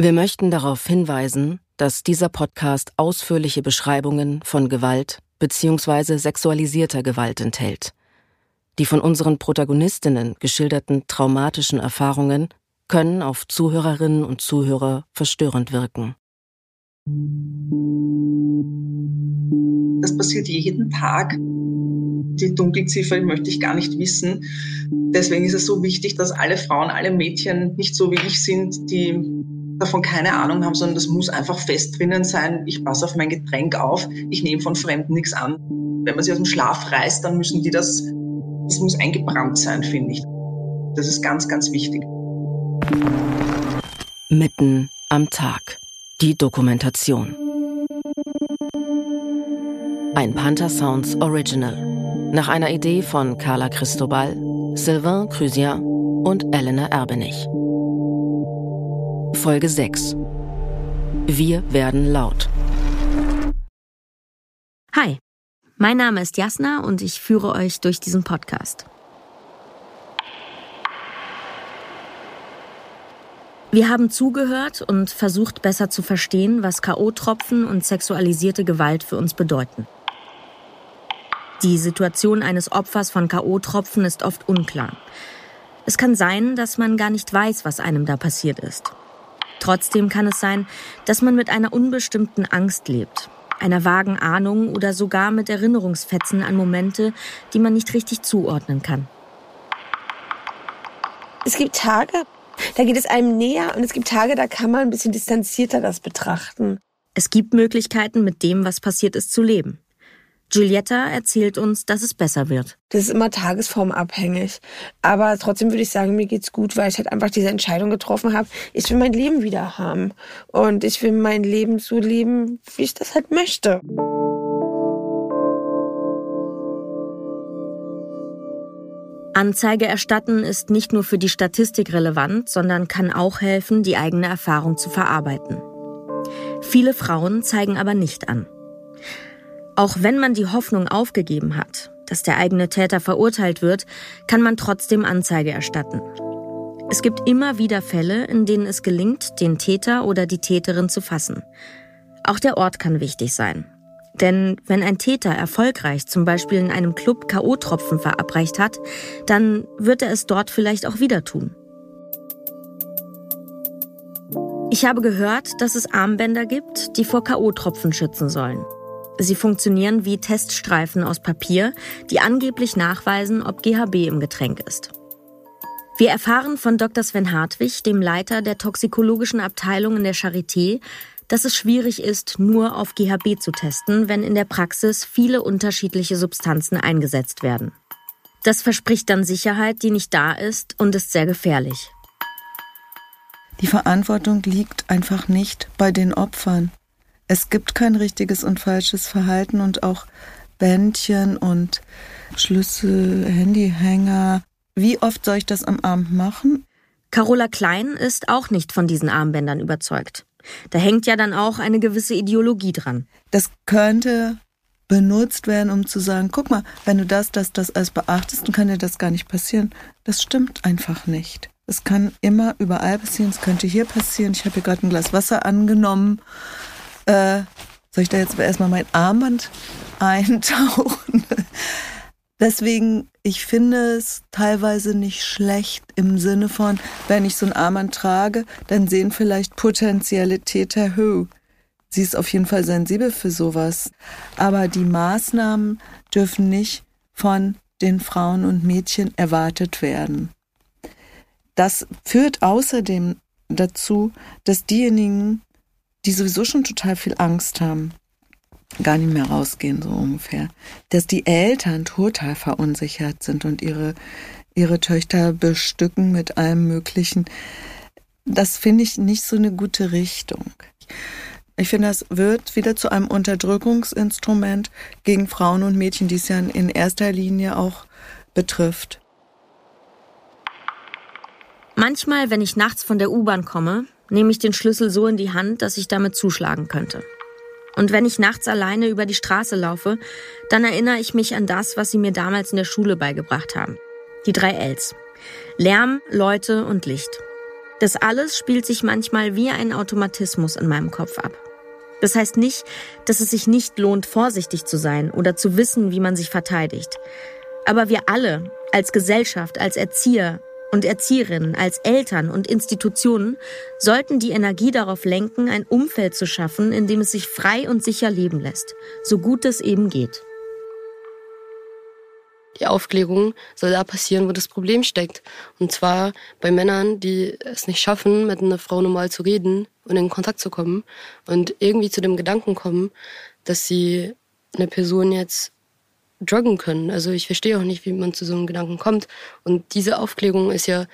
Wir möchten darauf hinweisen, dass dieser Podcast ausführliche Beschreibungen von Gewalt bzw. sexualisierter Gewalt enthält. Die von unseren Protagonistinnen geschilderten traumatischen Erfahrungen können auf Zuhörerinnen und Zuhörer verstörend wirken. Das passiert jeden Tag. Die Dunkelziffer möchte ich gar nicht wissen. Deswegen ist es so wichtig, dass alle Frauen, alle Mädchen nicht so wie ich sind, die davon keine Ahnung haben, sondern das muss einfach fest drinnen sein. Ich passe auf mein Getränk auf. Ich nehme von Fremden nichts an. Wenn man sie aus dem Schlaf reißt, dann müssen die das, das muss eingebrannt sein, finde ich. Das ist ganz, ganz wichtig. Mitten am Tag. Die Dokumentation. Ein Panther Sounds Original. Nach einer Idee von Carla Cristobal, Sylvain Crusien und Elena Erbenich. Folge 6. Wir werden laut. Hi, mein Name ist Jasna und ich führe euch durch diesen Podcast. Wir haben zugehört und versucht besser zu verstehen, was KO-Tropfen und sexualisierte Gewalt für uns bedeuten. Die Situation eines Opfers von KO-Tropfen ist oft unklar. Es kann sein, dass man gar nicht weiß, was einem da passiert ist. Trotzdem kann es sein, dass man mit einer unbestimmten Angst lebt, einer vagen Ahnung oder sogar mit Erinnerungsfetzen an Momente, die man nicht richtig zuordnen kann. Es gibt Tage, da geht es einem näher und es gibt Tage, da kann man ein bisschen distanzierter das betrachten. Es gibt Möglichkeiten, mit dem, was passiert ist, zu leben. Giulietta erzählt uns, dass es besser wird. Das ist immer tagesformabhängig. Aber trotzdem würde ich sagen, mir geht's gut, weil ich halt einfach diese Entscheidung getroffen habe. Ich will mein Leben wieder haben. Und ich will mein Leben so leben, wie ich das halt möchte. Anzeige erstatten ist nicht nur für die Statistik relevant, sondern kann auch helfen, die eigene Erfahrung zu verarbeiten. Viele Frauen zeigen aber nicht an. Auch wenn man die Hoffnung aufgegeben hat, dass der eigene Täter verurteilt wird, kann man trotzdem Anzeige erstatten. Es gibt immer wieder Fälle, in denen es gelingt, den Täter oder die Täterin zu fassen. Auch der Ort kann wichtig sein. Denn wenn ein Täter erfolgreich zum Beispiel in einem Club KO-Tropfen verabreicht hat, dann wird er es dort vielleicht auch wieder tun. Ich habe gehört, dass es Armbänder gibt, die vor KO-Tropfen schützen sollen. Sie funktionieren wie Teststreifen aus Papier, die angeblich nachweisen, ob GHB im Getränk ist. Wir erfahren von Dr. Sven Hartwig, dem Leiter der toxikologischen Abteilung in der Charité, dass es schwierig ist, nur auf GHB zu testen, wenn in der Praxis viele unterschiedliche Substanzen eingesetzt werden. Das verspricht dann Sicherheit, die nicht da ist und ist sehr gefährlich. Die Verantwortung liegt einfach nicht bei den Opfern es gibt kein richtiges und falsches Verhalten und auch Bändchen und Schlüssel, Handyhänger. Wie oft soll ich das am Abend machen? Carola Klein ist auch nicht von diesen Armbändern überzeugt. Da hängt ja dann auch eine gewisse Ideologie dran. Das könnte benutzt werden, um zu sagen, guck mal, wenn du das, das, das alles beachtest, dann kann dir das gar nicht passieren. Das stimmt einfach nicht. Es kann immer überall passieren. Es könnte hier passieren. Ich habe hier gerade ein Glas Wasser angenommen äh, soll ich da jetzt erstmal mein Armband eintauchen? Deswegen, ich finde es teilweise nicht schlecht im Sinne von, wenn ich so ein Armband trage, dann sehen vielleicht potenzielle Täter, hö, sie ist auf jeden Fall sensibel für sowas. Aber die Maßnahmen dürfen nicht von den Frauen und Mädchen erwartet werden. Das führt außerdem dazu, dass diejenigen, die sowieso schon total viel Angst haben, gar nicht mehr rausgehen, so ungefähr. Dass die Eltern total verunsichert sind und ihre, ihre Töchter bestücken mit allem Möglichen. Das finde ich nicht so eine gute Richtung. Ich finde, das wird wieder zu einem Unterdrückungsinstrument gegen Frauen und Mädchen, die es ja in erster Linie auch betrifft. Manchmal, wenn ich nachts von der U-Bahn komme, nehme ich den Schlüssel so in die Hand, dass ich damit zuschlagen könnte. Und wenn ich nachts alleine über die Straße laufe, dann erinnere ich mich an das, was sie mir damals in der Schule beigebracht haben. Die drei Ls. Lärm, Leute und Licht. Das alles spielt sich manchmal wie ein Automatismus in meinem Kopf ab. Das heißt nicht, dass es sich nicht lohnt, vorsichtig zu sein oder zu wissen, wie man sich verteidigt. Aber wir alle, als Gesellschaft, als Erzieher und Erzieherinnen, als Eltern und Institutionen, sollten die Energie darauf lenken, ein Umfeld zu schaffen, in dem es sich frei und sicher leben lässt, so gut es eben geht. Die Aufklärung soll da passieren, wo das Problem steckt. Und zwar bei Männern, die es nicht schaffen, mit einer Frau normal zu reden und in Kontakt zu kommen und irgendwie zu dem Gedanken kommen, dass sie eine Person jetzt druggen können. Also ich verstehe auch nicht, wie man zu so einem Gedanken kommt. Und diese Aufklärung ist ja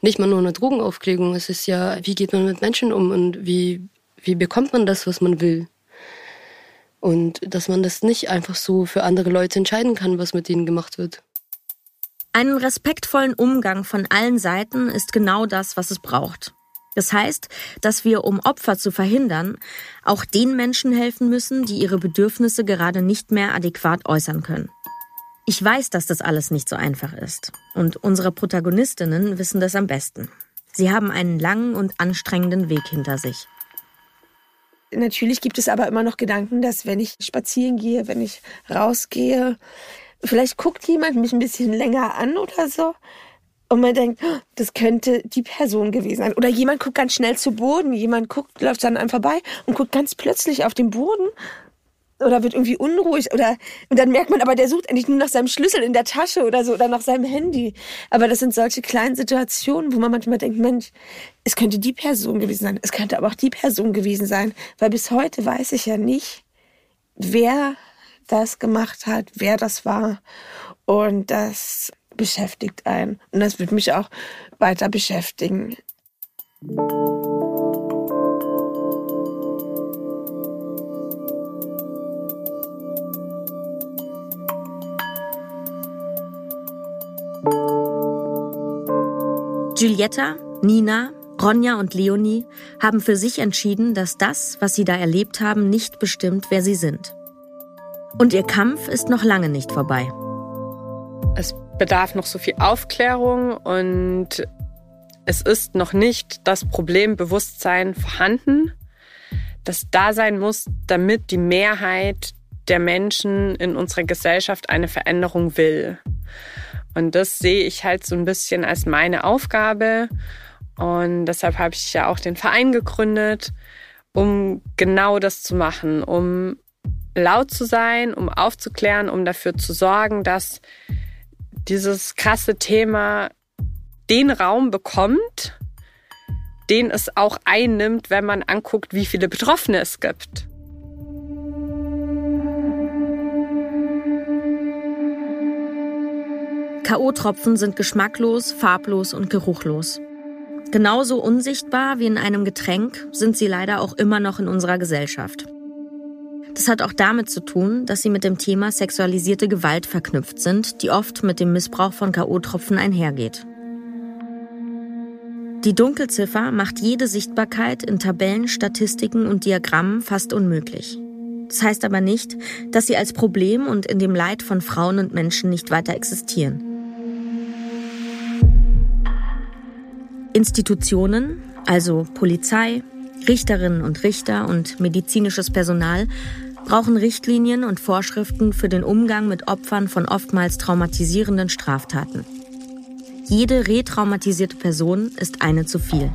nicht mal nur eine Drogenaufklärung. Es ist ja, wie geht man mit Menschen um und wie, wie bekommt man das, was man will. Und dass man das nicht einfach so für andere Leute entscheiden kann, was mit ihnen gemacht wird. Einen respektvollen Umgang von allen Seiten ist genau das, was es braucht. Das heißt, dass wir, um Opfer zu verhindern, auch den Menschen helfen müssen, die ihre Bedürfnisse gerade nicht mehr adäquat äußern können. Ich weiß, dass das alles nicht so einfach ist. Und unsere Protagonistinnen wissen das am besten. Sie haben einen langen und anstrengenden Weg hinter sich. Natürlich gibt es aber immer noch Gedanken, dass wenn ich spazieren gehe, wenn ich rausgehe, vielleicht guckt jemand mich ein bisschen länger an oder so. Und man denkt, oh, das könnte die Person gewesen sein. Oder jemand guckt ganz schnell zu Boden. Jemand guckt, läuft dann einem vorbei und guckt ganz plötzlich auf den Boden oder wird irgendwie unruhig oder und dann merkt man aber, der sucht eigentlich nur nach seinem Schlüssel in der Tasche oder so oder nach seinem Handy. Aber das sind solche kleinen Situationen, wo man manchmal denkt, Mensch, es könnte die Person gewesen sein, es könnte aber auch die Person gewesen sein, weil bis heute weiß ich ja nicht, wer das gemacht hat, wer das war und das beschäftigt einen und das wird mich auch weiter beschäftigen. Giulietta, Nina, Ronja und Leonie haben für sich entschieden, dass das, was sie da erlebt haben, nicht bestimmt, wer sie sind. Und ihr Kampf ist noch lange nicht vorbei. Es bedarf noch so viel Aufklärung und es ist noch nicht das Problembewusstsein vorhanden, das da sein muss, damit die Mehrheit der Menschen in unserer Gesellschaft eine Veränderung will. Und das sehe ich halt so ein bisschen als meine Aufgabe. Und deshalb habe ich ja auch den Verein gegründet, um genau das zu machen, um laut zu sein, um aufzuklären, um dafür zu sorgen, dass dieses krasse Thema den Raum bekommt, den es auch einnimmt, wenn man anguckt, wie viele Betroffene es gibt. K.O.-Tropfen sind geschmacklos, farblos und geruchlos. Genauso unsichtbar wie in einem Getränk sind sie leider auch immer noch in unserer Gesellschaft. Das hat auch damit zu tun, dass sie mit dem Thema sexualisierte Gewalt verknüpft sind, die oft mit dem Missbrauch von K.O.-Tropfen einhergeht. Die Dunkelziffer macht jede Sichtbarkeit in Tabellen, Statistiken und Diagrammen fast unmöglich. Das heißt aber nicht, dass sie als Problem und in dem Leid von Frauen und Menschen nicht weiter existieren. Institutionen, also Polizei, Richterinnen und Richter und medizinisches Personal, brauchen Richtlinien und Vorschriften für den Umgang mit Opfern von oftmals traumatisierenden Straftaten. Jede retraumatisierte Person ist eine zu viel.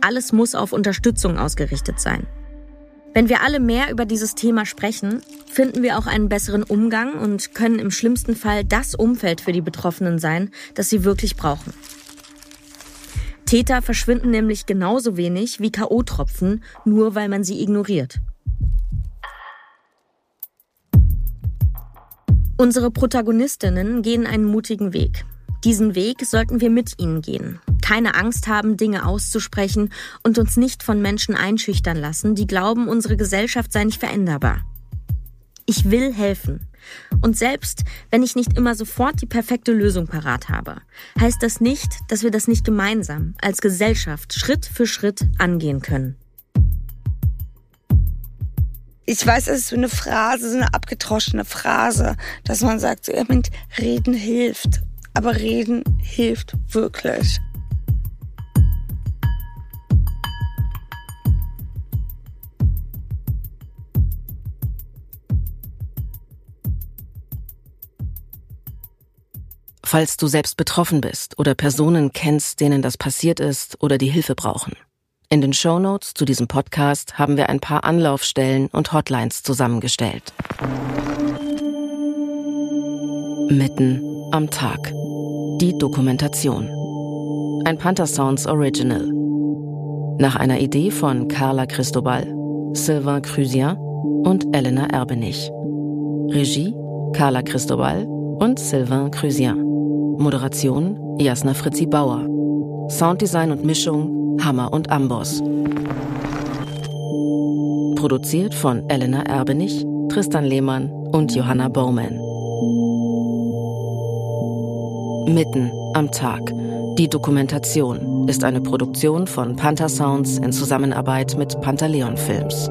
Alles muss auf Unterstützung ausgerichtet sein. Wenn wir alle mehr über dieses Thema sprechen, finden wir auch einen besseren Umgang und können im schlimmsten Fall das Umfeld für die Betroffenen sein, das sie wirklich brauchen. Täter verschwinden nämlich genauso wenig wie KO-Tropfen, nur weil man sie ignoriert. Unsere Protagonistinnen gehen einen mutigen Weg. Diesen Weg sollten wir mit ihnen gehen. Keine Angst haben, Dinge auszusprechen und uns nicht von Menschen einschüchtern lassen, die glauben, unsere Gesellschaft sei nicht veränderbar. Ich will helfen. Und selbst wenn ich nicht immer sofort die perfekte Lösung parat habe, heißt das nicht, dass wir das nicht gemeinsam als Gesellschaft Schritt für Schritt angehen können ich weiß, es ist so eine Phrase, so eine abgetroschene Phrase, dass man sagt, so, ja, reden hilft. Aber reden hilft wirklich. Falls du selbst betroffen bist oder Personen kennst, denen das passiert ist oder die Hilfe brauchen. In den Show Notes zu diesem Podcast haben wir ein paar Anlaufstellen und Hotlines zusammengestellt. Mitten am Tag. Die Dokumentation. Ein Panther Sounds Original. Nach einer Idee von Carla Cristobal, Sylvain Crusien und Elena Erbenich. Regie Carla Cristobal und Sylvain Crusien. Moderation Jasna Fritzi Bauer. Sounddesign und Mischung Hammer und Amboss. Produziert von Elena Erbenich, Tristan Lehmann und Johanna Bowman. Mitten am Tag. Die Dokumentation ist eine Produktion von Panther Sounds in Zusammenarbeit mit Pantaleon Films.